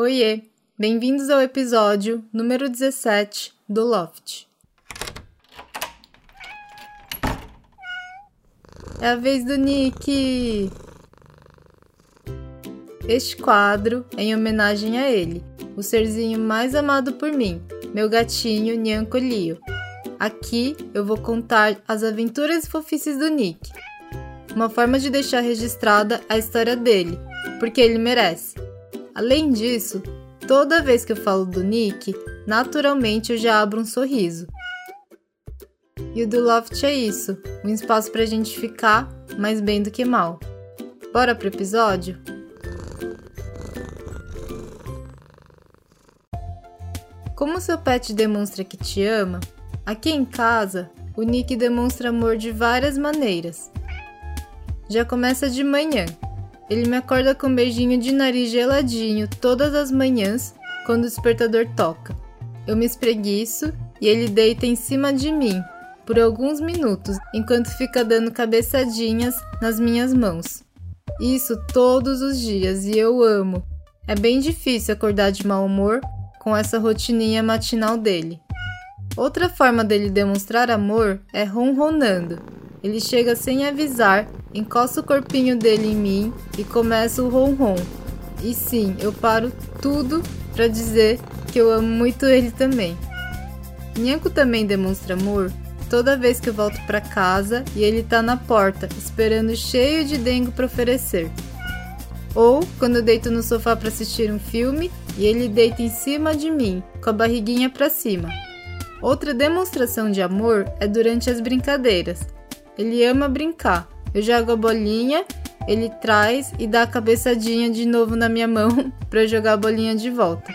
Oiê, bem-vindos ao episódio número 17 do Loft. É a vez do Nick! Este quadro é em homenagem a ele, o serzinho mais amado por mim, meu gatinho Nyanko Lio. Aqui eu vou contar as aventuras e fofices do Nick. Uma forma de deixar registrada a história dele, porque ele merece. Além disso, toda vez que eu falo do Nick, naturalmente eu já abro um sorriso. E o do Loft é isso, um espaço pra gente ficar mais bem do que mal. Bora pro episódio? Como seu pet demonstra que te ama, aqui em casa, o Nick demonstra amor de várias maneiras. Já começa de manhã, ele me acorda com um beijinho de nariz geladinho todas as manhãs quando o despertador toca. Eu me espreguiço e ele deita em cima de mim por alguns minutos enquanto fica dando cabeçadinhas nas minhas mãos. Isso todos os dias e eu amo. É bem difícil acordar de mau humor com essa rotininha matinal dele. Outra forma dele demonstrar amor é ronronando. Ele chega sem avisar encosta o corpinho dele em mim e começa o ronron. E sim, eu paro tudo para dizer que eu amo muito ele também. Nhanko também demonstra amor toda vez que eu volto para casa e ele tá na porta, esperando cheio de dengo para oferecer. Ou quando eu deito no sofá para assistir um filme e ele deita em cima de mim, com a barriguinha para cima. Outra demonstração de amor é durante as brincadeiras. Ele ama brincar, eu jogo a bolinha, ele traz e dá a cabeçadinha de novo na minha mão para jogar a bolinha de volta.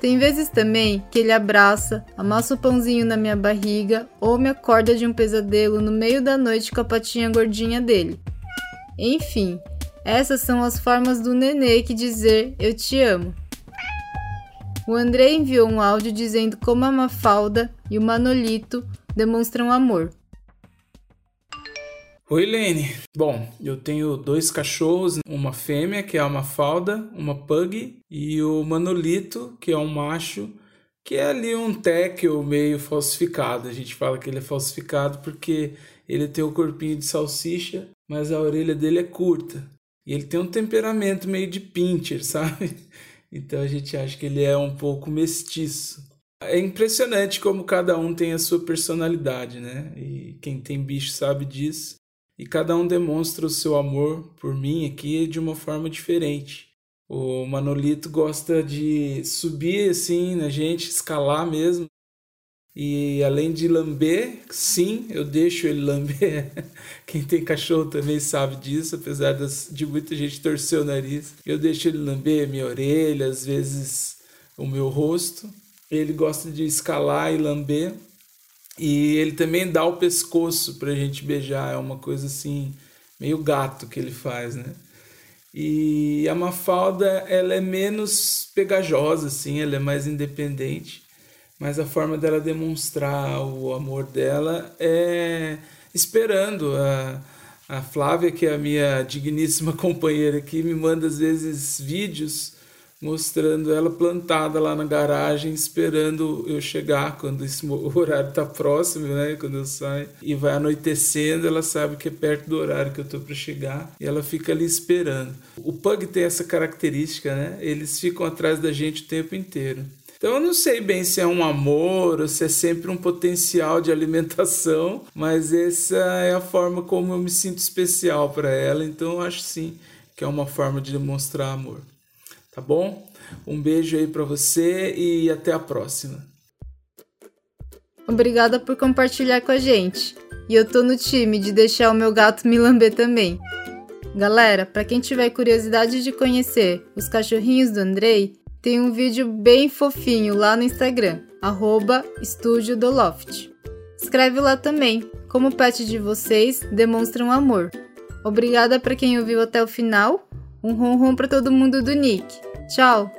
Tem vezes também que ele abraça, amassa o pãozinho na minha barriga ou me acorda de um pesadelo no meio da noite com a patinha gordinha dele. Enfim, essas são as formas do nenê que dizer eu te amo. O André enviou um áudio dizendo como a Mafalda e o Manolito demonstram amor. Oi, Lene. Bom, eu tenho dois cachorros, uma fêmea, que é uma falda, uma pug, e o Manolito, que é um macho, que é ali um tekel meio falsificado. A gente fala que ele é falsificado porque ele tem o corpinho de salsicha, mas a orelha dele é curta. E ele tem um temperamento meio de pincher, sabe? Então a gente acha que ele é um pouco mestiço. É impressionante como cada um tem a sua personalidade, né? E quem tem bicho sabe disso e cada um demonstra o seu amor por mim aqui de uma forma diferente. O Manolito gosta de subir assim na gente, escalar mesmo. E além de lamber, sim, eu deixo ele lamber. Quem tem cachorro também sabe disso, apesar de muita gente torcer o nariz. Eu deixo ele lamber minha orelha, às vezes o meu rosto. Ele gosta de escalar e lamber. E ele também dá o pescoço pra gente beijar, é uma coisa assim, meio gato que ele faz, né? E a Mafalda, ela é menos pegajosa, assim, ela é mais independente, mas a forma dela demonstrar o amor dela é esperando. A, a Flávia, que é a minha digníssima companheira aqui, me manda às vezes vídeos mostrando ela plantada lá na garagem, esperando eu chegar quando esse horário está próximo, né? Quando eu saio e vai anoitecendo, ela sabe que é perto do horário que eu tô para chegar e ela fica ali esperando. O pug tem essa característica, né? Eles ficam atrás da gente o tempo inteiro. Então eu não sei bem se é um amor ou se é sempre um potencial de alimentação, mas essa é a forma como eu me sinto especial para ela, então eu acho sim que é uma forma de demonstrar amor tá bom? Um beijo aí para você e até a próxima. Obrigada por compartilhar com a gente. E eu tô no time de deixar o meu gato me lamber também. Galera, para quem tiver curiosidade de conhecer os cachorrinhos do Andrei, tem um vídeo bem fofinho lá no Instagram, arroba Estúdio do Loft. Escreve lá também como o pet de vocês demonstram amor. Obrigada para quem ouviu até o final um ronron para todo mundo do Nick. Tchau!